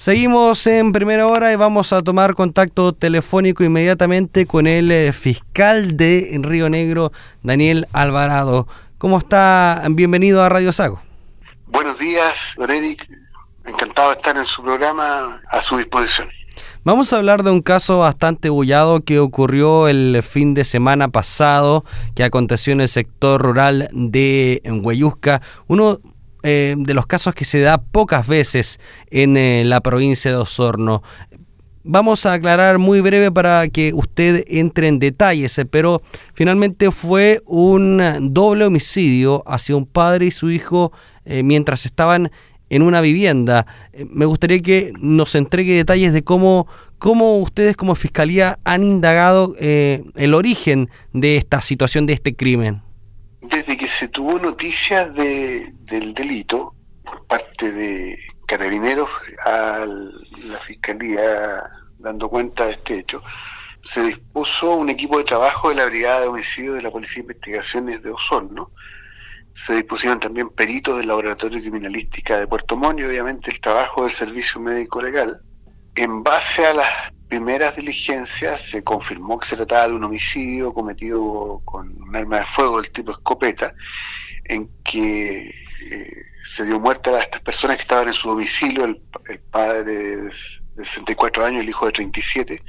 Seguimos en primera hora y vamos a tomar contacto telefónico inmediatamente con el eh, fiscal de Río Negro, Daniel Alvarado. ¿Cómo está? Bienvenido a Radio Sago. Buenos días, don Eric. Encantado de estar en su programa a su disposición. Vamos a hablar de un caso bastante bullado que ocurrió el fin de semana pasado, que aconteció en el sector rural de Hueyusca. Uno eh, de los casos que se da pocas veces en eh, la provincia de Osorno. Vamos a aclarar muy breve para que usted entre en detalles, eh, pero finalmente fue un doble homicidio hacia un padre y su hijo mientras estaban en una vivienda. Me gustaría que nos entregue detalles de cómo, cómo ustedes como Fiscalía han indagado el origen de esta situación, de este crimen se tuvo noticias de, del delito por parte de carabineros a la fiscalía dando cuenta de este hecho, se dispuso un equipo de trabajo de la Brigada de Homicidio de la Policía de Investigaciones de Osorno. Se dispusieron también peritos del Laboratorio Criminalística de Puerto Montt y obviamente el trabajo del Servicio Médico Legal. En base a las primeras diligencias se confirmó que se trataba de un homicidio cometido con un arma de fuego del tipo escopeta, en que eh, se dio muerte a estas personas que estaban en su domicilio, el, padre de 64 años, el hijo de 37,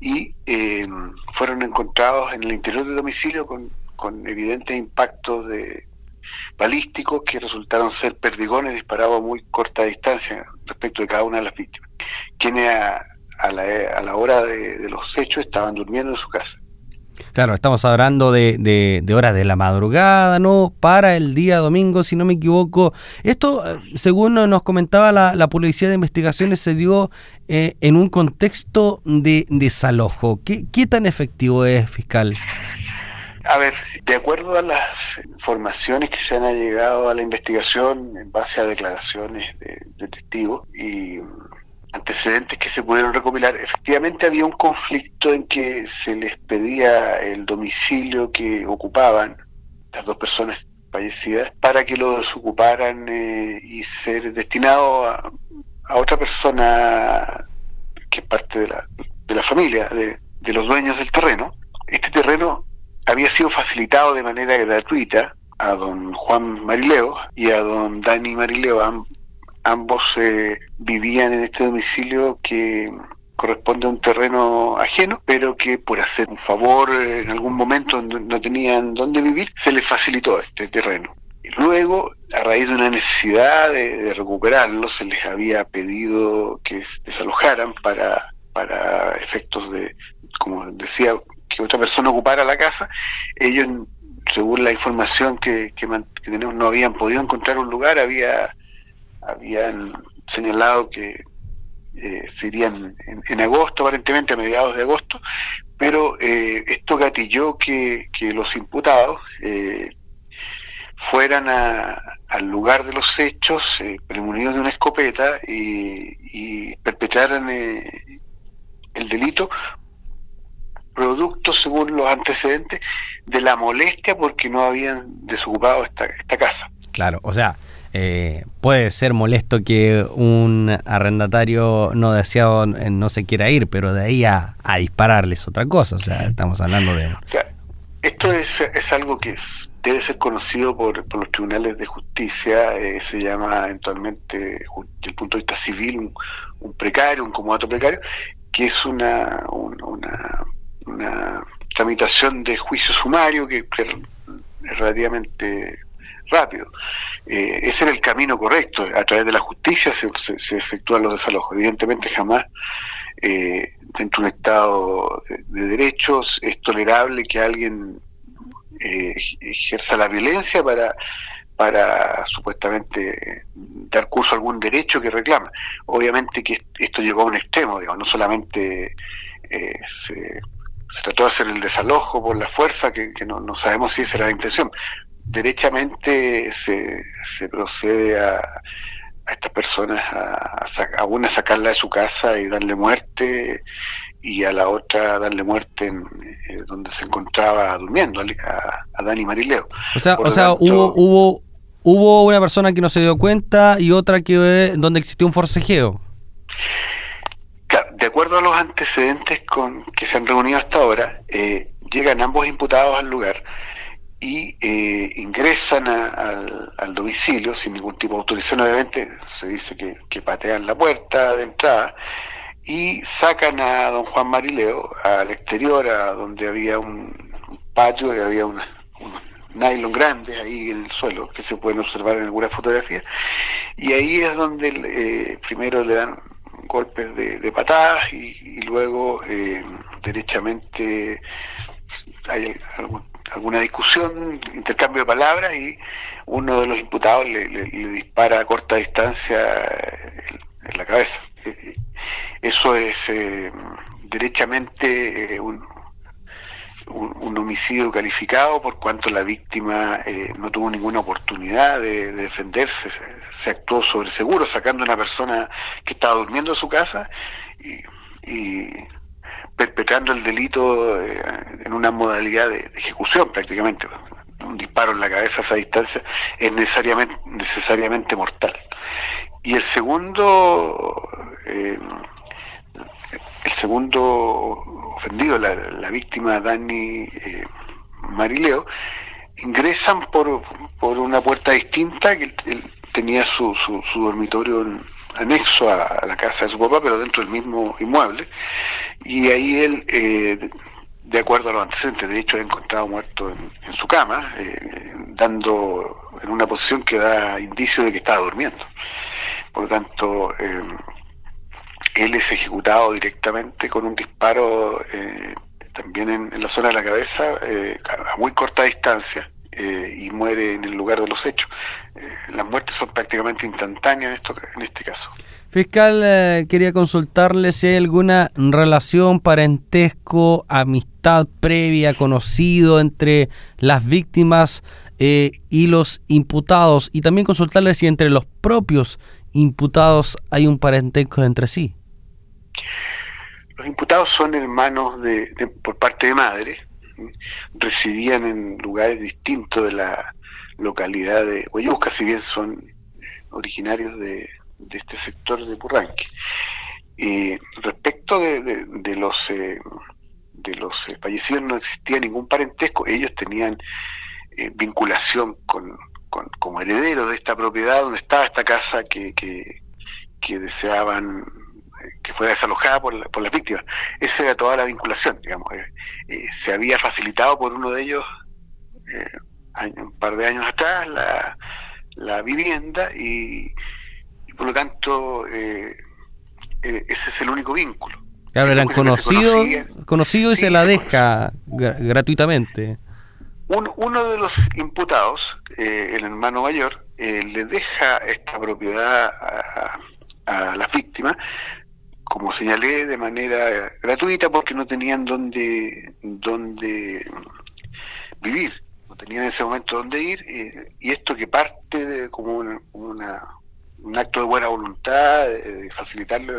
y em, fueron encontrados en el interior del domicilio con, con evidentes impactos de balísticos que resultaron ser perdigones disparados a muy corta distancia respecto de cada una de las víctimas, quienes la, a la hora de, los hechos estaban durmiendo en su casa. Claro, estamos hablando de, de, horas de la madrugada, ¿no? Para el día domingo, si no me equivoco. Esto, eh, según nos comentaba la, la Policía de Investigaciones, se dio eh, en un contexto de desalojo. ¿Qué, ¿Qué tan efectivo es, fiscal? A ver, de acuerdo a las informaciones que se han llegado a la investigación en base a declaraciones de, de testigos y antecedentes que se pudieron recopilar, efectivamente había un conflicto en que se les pedía el domicilio que ocupaban las dos personas fallecidas para que lo desocuparan eh, y ser destinado a, otra persona que es parte de la, de la familia, de, de los dueños del terreno. Este terreno había sido facilitado de manera gratuita a don Juan Marileo y a don Dani Marileo, ambos eh, vivían en este domicilio que corresponde a un terreno ajeno, pero que por hacer un favor eh, en algún momento no tenían dónde vivir, se les facilitó este terreno. Y luego, a raíz de una necesidad de, recuperarlo, se les había pedido que desalojaran para, para efectos de, como decía, que otra persona ocupara la casa. Ellos, según la información que, que tenemos, no habían podido encontrar un lugar, había habían señalado que eh, serían en, agosto, aparentemente a mediados de agosto, pero eh, esto gatilló que, los imputados eh, fueran al lugar de los hechos, premunidos de una escopeta, y, perpetraran el delito producto, según los antecedentes, de la molestia porque no habían desocupado esta, esta casa. Claro, o sea, eh, puede ser molesto que un arrendatario no deseado eh, no se quiera ir, pero de ahí a, dispararles otra cosa. O sea, estamos hablando de. esto es, es algo que debe ser conocido por, los tribunales de justicia. Eh, se llama eventualmente, desde el punto de vista civil, un, precario, un comodato precario, que es una, una, una tramitación de juicio sumario que es relativamente rápido. Eh, ese era el camino correcto. A través de la justicia se, se, efectúan los desalojos. Evidentemente jamás eh, dentro de un Estado de, derechos es tolerable que alguien eh, ejerza la violencia para para supuestamente dar curso a algún derecho que reclama. Obviamente que esto llegó a un extremo, digamos, no solamente se, trató de hacer el desalojo por la fuerza, que, no, sabemos si esa era la intención, derechamente se, se procede a, a estas personas a, a, una sacarla de su casa y darle muerte y a la otra darle muerte en eh, donde se encontraba durmiendo a, a Dani Marileo. O sea, o sea hubo, hubo hubo una persona que no se dio cuenta y otra que donde existió un forcejeo. acuerdo a los antecedentes con que se han reunido hasta ahora, eh, llegan ambos imputados al lugar y eh, ingresan al, domicilio sin ningún tipo de autorización, obviamente se dice que, patean la puerta de entrada y sacan a don Juan Marileo al exterior, a donde había un, patio y había una, unos nylon grandes ahí en el suelo que se pueden observar en algunas fotografías. Y ahí es donde eh, primero le dan golpes de, patadas y, luego eh, derechamente hay alguna discusión, intercambio de palabras y uno de los imputados le, dispara a corta distancia en, la cabeza. Eso es eh, derechamente eh, un, un, homicidio calificado por cuanto la víctima eh, no tuvo ninguna oportunidad de, defenderse, se, actuó sobre seguro, sacando a una persona que estaba durmiendo en su casa y, perpetrando el delito eh, en una modalidad de, ejecución prácticamente. Un disparo en la cabeza a esa distancia es necesariamente, necesariamente mortal. Y el segundo, eh, el segundo ofendido, la, víctima Dani eh, Marileo, ingresan por, por una puerta distinta que tenía su, su, dormitorio anexo a, la casa de su papá, pero dentro del mismo inmueble, y ahí él, eh, de acuerdo a los antecedentes, de hecho ha encontrado muerto en, su cama, eh, dando en una posición que da indicio de que estaba durmiendo. Por lo tanto, él es ejecutado directamente con un disparo eh, también en, la zona de la cabeza eh, a muy corta distancia eh, y muere en el lugar de los hechos. las muertes son prácticamente instantáneas en, esto, en este caso. Fiscal, quería consultarle si hay alguna relación, parentesco, amistad previa, conocido entre las víctimas y los imputados y también consultarle si entre los propios imputados hay un parentesco entre sí. Los imputados son hermanos de, por parte de madre, residían en lugares distintos de la localidad de Huayusca, si bien son originarios de, este sector de Purranque. respecto de, los eh, de los eh, fallecidos no existía ningún parentesco, ellos tenían eh, vinculación con, como herederos de esta propiedad donde estaba esta casa que, que deseaban que fuera desalojada por la, por la víctima. Esa era toda la vinculación, digamos. Eh, eh, se había facilitado por uno de ellos eh, un par de años atrás la, la vivienda y, por lo tanto ese es el único vínculo. Claro, eran conocidos conocido y se la deja gratuitamente. uno de los imputados, el hermano mayor, le deja esta propiedad a, a las víctimas como señalé, de manera gratuita porque no tenían dónde, dónde vivir, no tenían en ese momento dónde ir, eh, y esto que parte de, como una, un acto de buena voluntad, de facilitarle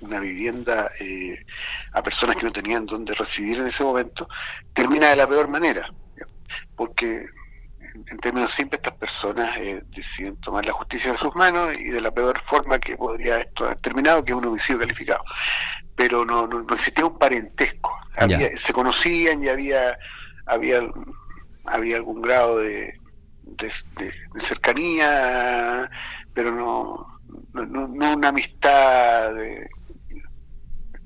una vivienda eh, a personas que no tenían dónde residir en ese momento, termina de la peor manera, porque en términos simples, estas personas eh, deciden tomar la justicia en sus manos y de la peor forma que podría esto haber terminado, que es un homicidio calificado. Pero no, no, existía un parentesco. se conocían y había, había, había algún grado de, de, cercanía, pero no, no, una amistad de,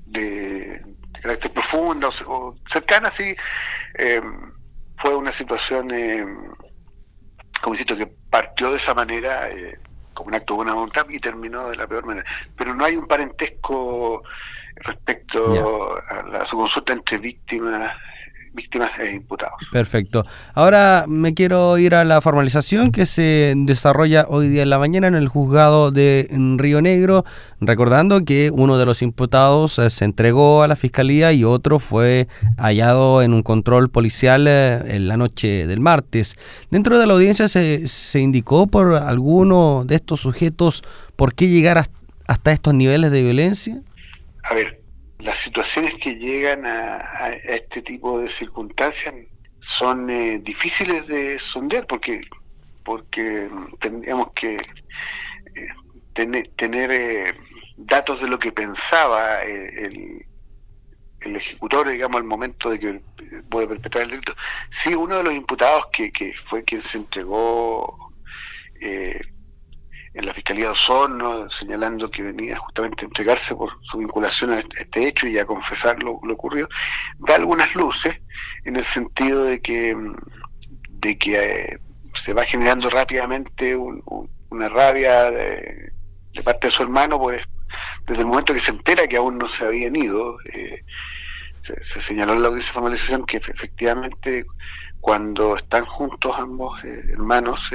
de, carácter profundo o, cercana, sí. Eh, fue una situación eh, como insisto, que partió de esa manera, eh, como un acto de buena voluntad, y terminó de la peor manera. Pero no hay un parentesco respecto a, su consulta entre víctimas víctimas e imputados. Perfecto. Ahora me quiero ir a la formalización que se desarrolla hoy día en la mañana en el juzgado de Río Negro, recordando que uno de los imputados eh, se entregó a la fiscalía y otro fue hallado en un control policial eh, en la noche del martes. Dentro de la audiencia se, se indicó por alguno de estos sujetos por qué llegar hasta estos niveles de violencia. A ver, las situaciones que llegan a, este tipo de circunstancias son eh, difíciles de sondear porque porque tendríamos que eh, tener, datos de lo que pensaba el, el ejecutor, digamos, al momento de que puede perpetrar el delito. Sí, uno de los imputados que, que fue quien se entregó eh, en la Fiscalía de Osorno, señalando que venía justamente a entregarse por su vinculación a este, este hecho y a confesar lo, ocurrido, da algunas luces en el sentido de que, de que eh, se va generando rápidamente una rabia de, parte de su hermano, pues desde el momento que se entera que aún no se habían ido, eh, se, señaló en la audiencia de formalización que efectivamente cuando están juntos ambos eh, hermanos,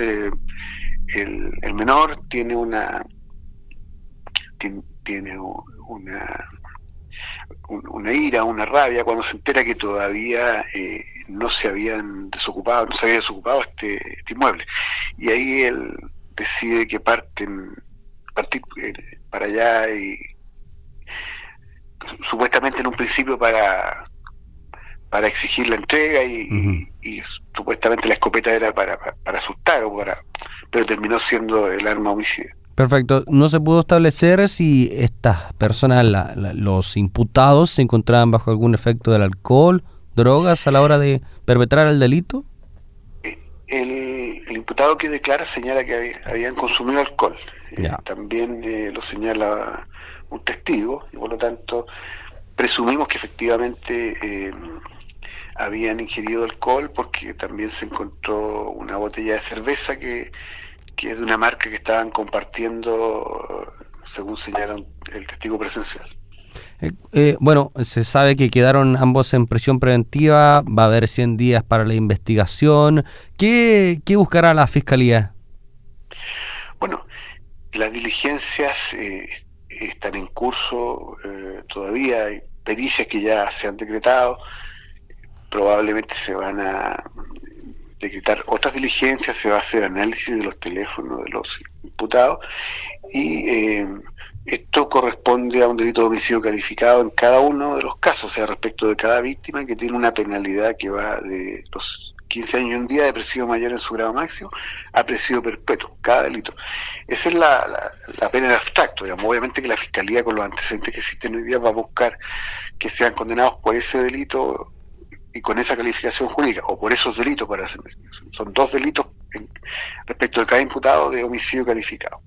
eh, el, menor tiene una tiene, una una ira, una rabia cuando se entera que todavía no se habían desocupado, no se había desocupado este, este inmueble. Y ahí él decide que parten, partir para allá y supuestamente en un principio para para exigir la entrega y, supuestamente la escopeta era para, para, asustar o para pero terminó siendo el arma homicida. Perfecto. No se pudo establecer si estas personas, los imputados, se encontraban bajo algún efecto del alcohol, drogas a la hora de perpetrar el delito. El, imputado que declara señala que habían consumido alcohol. Eh, también eh, lo señala un testigo y por lo tanto presumimos que efectivamente eh, habían ingerido alcohol porque también se encontró una botella de cerveza que, que es de una marca que estaban compartiendo según señala el testigo presencial. bueno, se sabe que quedaron ambos en prisión preventiva, va a haber 100 días para la investigación. ¿Qué, qué buscará la Fiscalía? Bueno, las diligencias eh, están en curso eh, todavía, hay pericias que ya se han decretado, probablemente se van a decretar otras diligencias, se va a hacer análisis de los teléfonos de los imputados y eh, esto corresponde a un delito de homicidio calificado en cada uno de los casos, o sea, respecto de cada víctima que tiene una penalidad que va de los 15 años y un día de presidio mayor en su grado máximo a presidio perpetuo, cada delito. Esa es la, pena en abstracto, digamos. Obviamente que la Fiscalía con los antecedentes que existen hoy día va a buscar que sean condenados por ese delito y con esa calificación jurídica, o por esos delitos para hacer. Son dos delitos respecto de cada imputado de homicidio calificado.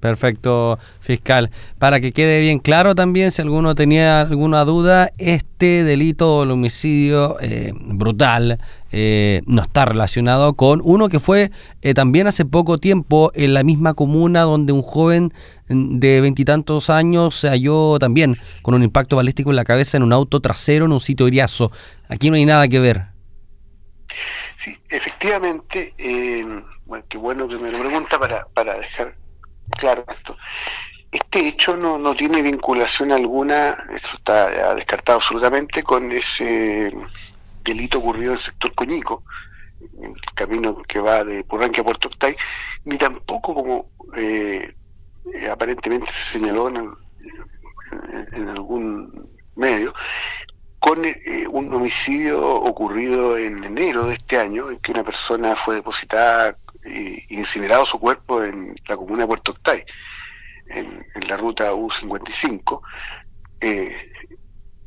Perfecto, fiscal. Para que quede bien claro también, si alguno tenía alguna duda, este delito del homicidio eh, brutal eh, no está relacionado con uno que fue eh, también hace poco tiempo en la misma comuna donde un joven de veintitantos años se halló también con un impacto balístico en la cabeza en un auto trasero en un sitio iriazo. Aquí no hay nada que ver. Sí, efectivamente, bueno, qué bueno que me lo pregunta para, para dejar claro esto. Este hecho no, no tiene vinculación alguna, eso está descartado absolutamente, con ese delito ocurrido en el sector Coñico, el camino que va de Purranque a Puerto Octay, ni tampoco como eh, aparentemente se señaló en, algún medio, con eh, un homicidio ocurrido en enero de este año, en que una persona fue depositada incinerado su cuerpo en la comuna de Puerto Octay, en, la ruta U55. Eh,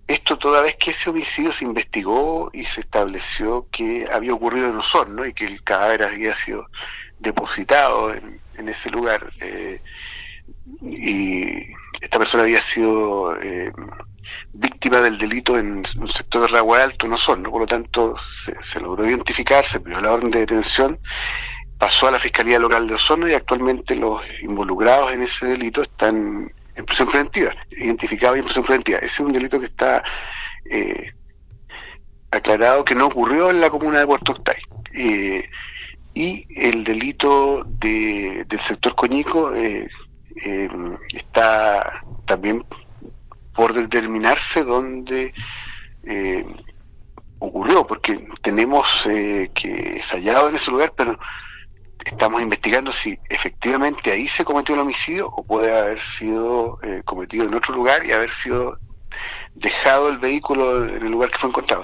esto toda vez que ese homicidio se investigó y se estableció que había ocurrido en Osorno y que el cadáver había sido depositado en, ese lugar eh, y esta persona había sido eh, víctima del delito en un sector de Ragua Alto en Osorno, por lo tanto se logró identificar, se pidió la orden de detención pasó a la Fiscalía Local de Osorno y actualmente los involucrados en ese delito están en prisión preventiva, identificados en prisión preventiva. Ese es un delito que está eh, aclarado que no ocurrió en la comuna de Puerto Octay. Eh, y el delito de, del sector coñico eh, está también por determinarse dónde ocurrió, porque tenemos que es hallado en ese lugar, pero estamos investigando si efectivamente ahí se cometió el homicidio o puede haber sido eh, cometido en otro lugar y haber sido dejado el vehículo en el lugar que fue encontrado.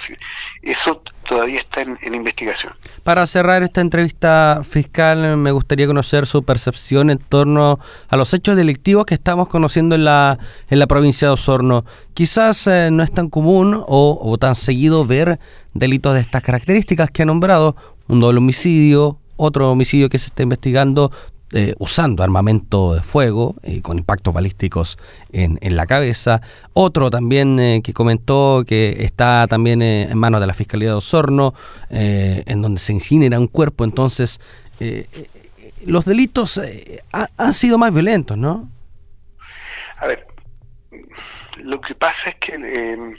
eso todavía está en, investigación. Para cerrar esta entrevista fiscal, me gustaría conocer su percepción en torno a los hechos delictivos que estamos conociendo en la, en la provincia de Osorno. Quizás eh, no es tan común o, o tan seguido ver delitos de estas características que ha nombrado, un doble homicidio, otro homicidio que se está investigando eh, usando armamento de fuego y con impactos balísticos en, en, la cabeza. Otro también eh, que comentó que está también eh, en manos de la Fiscalía de Osorno, en donde se incinera un cuerpo. Entonces, los delitos han sido más violentos, ¿no? A ver, lo que pasa es que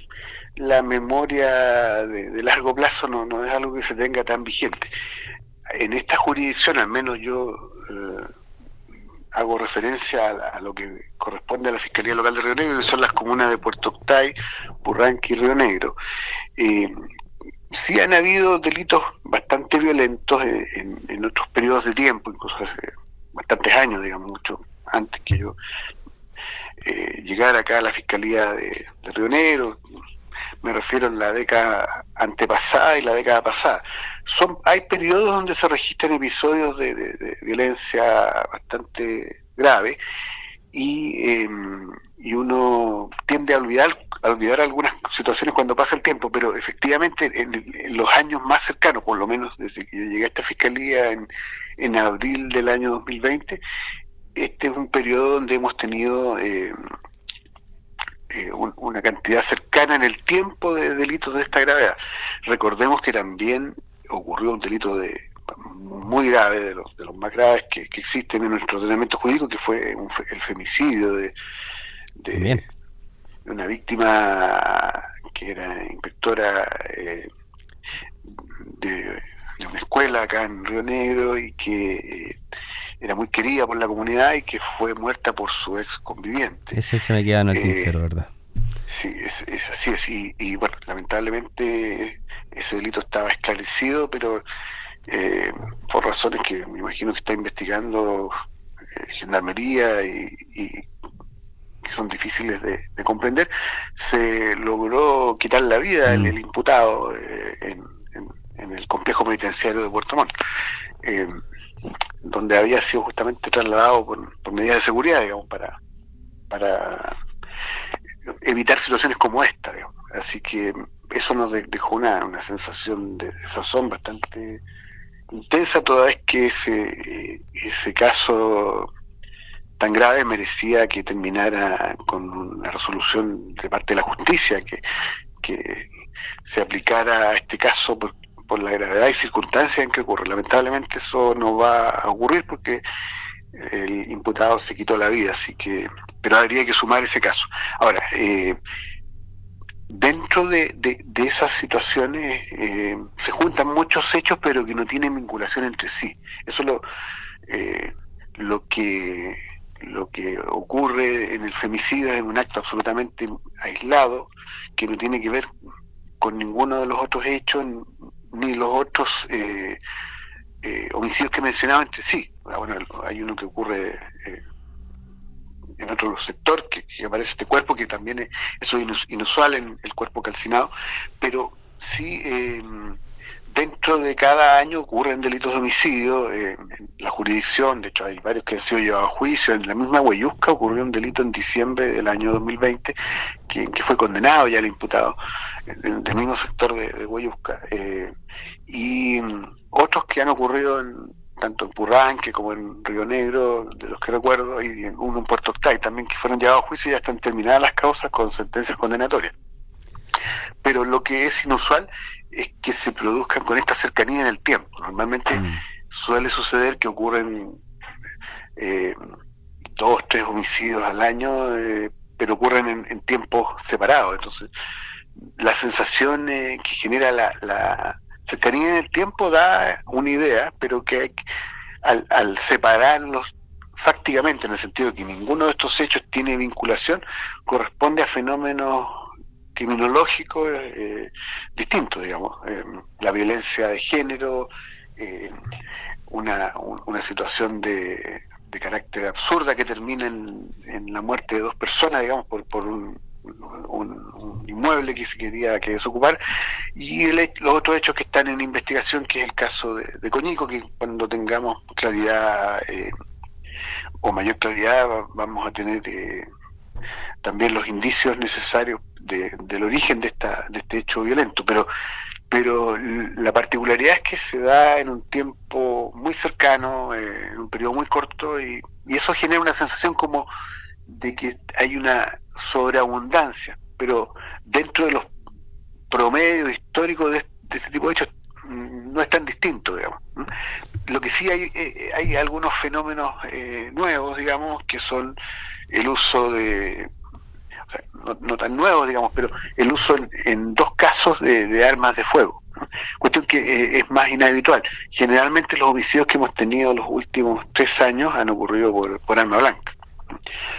la memoria de, largo plazo no, no es algo que se tenga tan vigente en esta jurisdicción, al menos yo eh, hago referencia a, lo que corresponde a la Fiscalía Local de Río Negro, que son las comunas de Puerto Octay, Burranqui y Río Negro. Eh, sí han habido delitos bastante violentos en, otros periodos de tiempo, incluso hace bastantes años, digamos, mucho antes que yo eh, llegara acá a la Fiscalía de Río Negro, me refiero en la década antepasada y la década pasada. Son, hay periodos donde se registran episodios de, violencia bastante grave y, em, y, uno tiende a olvidar, a olvidar algunas situaciones cuando pasa el tiempo, pero efectivamente en, los años más cercanos, por lo menos desde que yo llegué a esta fiscalía en, en abril del año 2020, este es un periodo donde hemos tenido... Eh, eh, una cantidad cercana en el tiempo de delitos de esta gravedad. Recordemos que también ocurrió un delito de muy grave, de los, de los más graves que, existen en nuestro ordenamiento jurídico, que fue el femicidio de, de, una víctima que era inspectora eh, de, una escuela acá en Río Negro y que eh, era muy querida por la comunidad y que fue muerta por su ex conviviente. Ese se me queda en el eh, tintero, ¿verdad? Sí, es, así es. Y, bueno, lamentablemente ese delito estaba esclarecido, pero eh, por razones que me imagino que está investigando eh, Gendarmería y, que son difíciles de, comprender, se logró quitar la vida del mm. imputado en, el complejo penitenciario de Puerto Montt donde había sido justamente trasladado por, medidas de seguridad, digamos, para, para evitar situaciones como esta, Así que eso nos dejó una, una sensación de sazón bastante intensa, toda vez que ese, ese caso tan grave merecía que terminara con una resolución de parte de la justicia, que, que se aplicara a este caso por, por la gravedad y circunstancias en que ocurre. Lamentablemente eso no va a ocurrir porque el imputado se quitó la vida, así que, pero habría que sumar ese caso. Ahora, eh, dentro de, esas situaciones eh, se juntan muchos hechos, pero que no tienen vinculación entre sí. Eso es lo, eh, lo que lo que ocurre en el femicidio es un acto absolutamente aislado, que no tiene que ver con ninguno de los otros hechos, ni los otros eh, eh, homicidios que mencionaba entre sí. Ah, bueno, hay uno que ocurre eh, en otro sector, que, aparece este cuerpo, que también es, eso inusual en el cuerpo calcinado, pero sí dentro de cada año ocurren delitos de homicidio en la jurisdicción, de hecho hay varios que han sido llevados a juicio, en la misma Huayusca ocurrió un delito en diciembre del año 2020 que, que fue condenado ya el imputado del, mismo sector de, de eh, y mm, otros que han ocurrido en, tanto en Purranque como en Río Negro, de los que recuerdo, y uno en Puerto Octay también, que fueron llevados a juicio y ya están terminadas las causas con sentencias condenatorias. Pero lo que es inusual es que se produzcan con esta cercanía en el tiempo. Normalmente mm. suele suceder que ocurren eh, dos, tres homicidios al año, eh, pero ocurren en, tiempos separados. Entonces, la sensación eh, que genera la, cercanía en el tiempo da una idea, pero que al, al separarlos fácticamente, en el sentido de que ninguno de estos hechos tiene vinculación, corresponde a fenómenos criminológico eh, distinto, digamos. Eh, la violencia de género, eh, una, una situación de, de, carácter absurda que termina en, la muerte de dos personas, digamos, por, por un, inmueble que se quería que desocupar, y los otros hechos que están en investigación, que es el caso de, Coñico, que cuando tengamos claridad eh, o mayor claridad vamos a tener también los indicios necesarios del origen de, esta, de este hecho violento, pero pero la particularidad es que se da en un tiempo muy cercano, eh, en un periodo muy corto, y, eso genera una sensación como de que hay una sobreabundancia, pero dentro de los promedios históricos de, este tipo de hechos mm, no es tan distinto, digamos. Lo que sí hay, eh, hay algunos fenómenos eh, nuevos, digamos, que son el uso de no, tan nuevo, digamos, pero el uso en, dos casos de, armas de fuego. Cuestión que eh, es más inhabitual. Generalmente los homicidios que hemos tenido los últimos tres años han ocurrido por, arma blanca,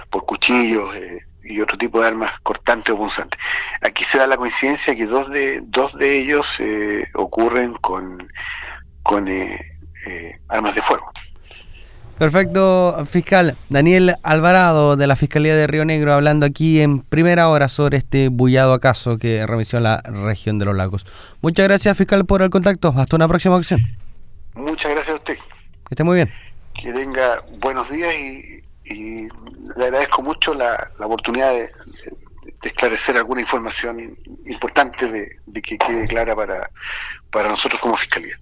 por cuchillos eh, y otro tipo de armas cortantes o punzantes. Aquí se da la coincidencia que dos de, dos de ellos eh, ocurren con, con armas de fuego. Perfecto, fiscal. Daniel Alvarado de la Fiscalía de Río Negro hablando aquí en primera hora sobre este bullado acaso que remitió en la región de los lagos. Muchas gracias, fiscal, por el contacto. Hasta una próxima ocasión. Muchas gracias a usted. Que esté muy bien. Que tenga buenos días y, le agradezco mucho la, oportunidad de, esclarecer alguna información importante de, que quede clara para, para nosotros como Fiscalía.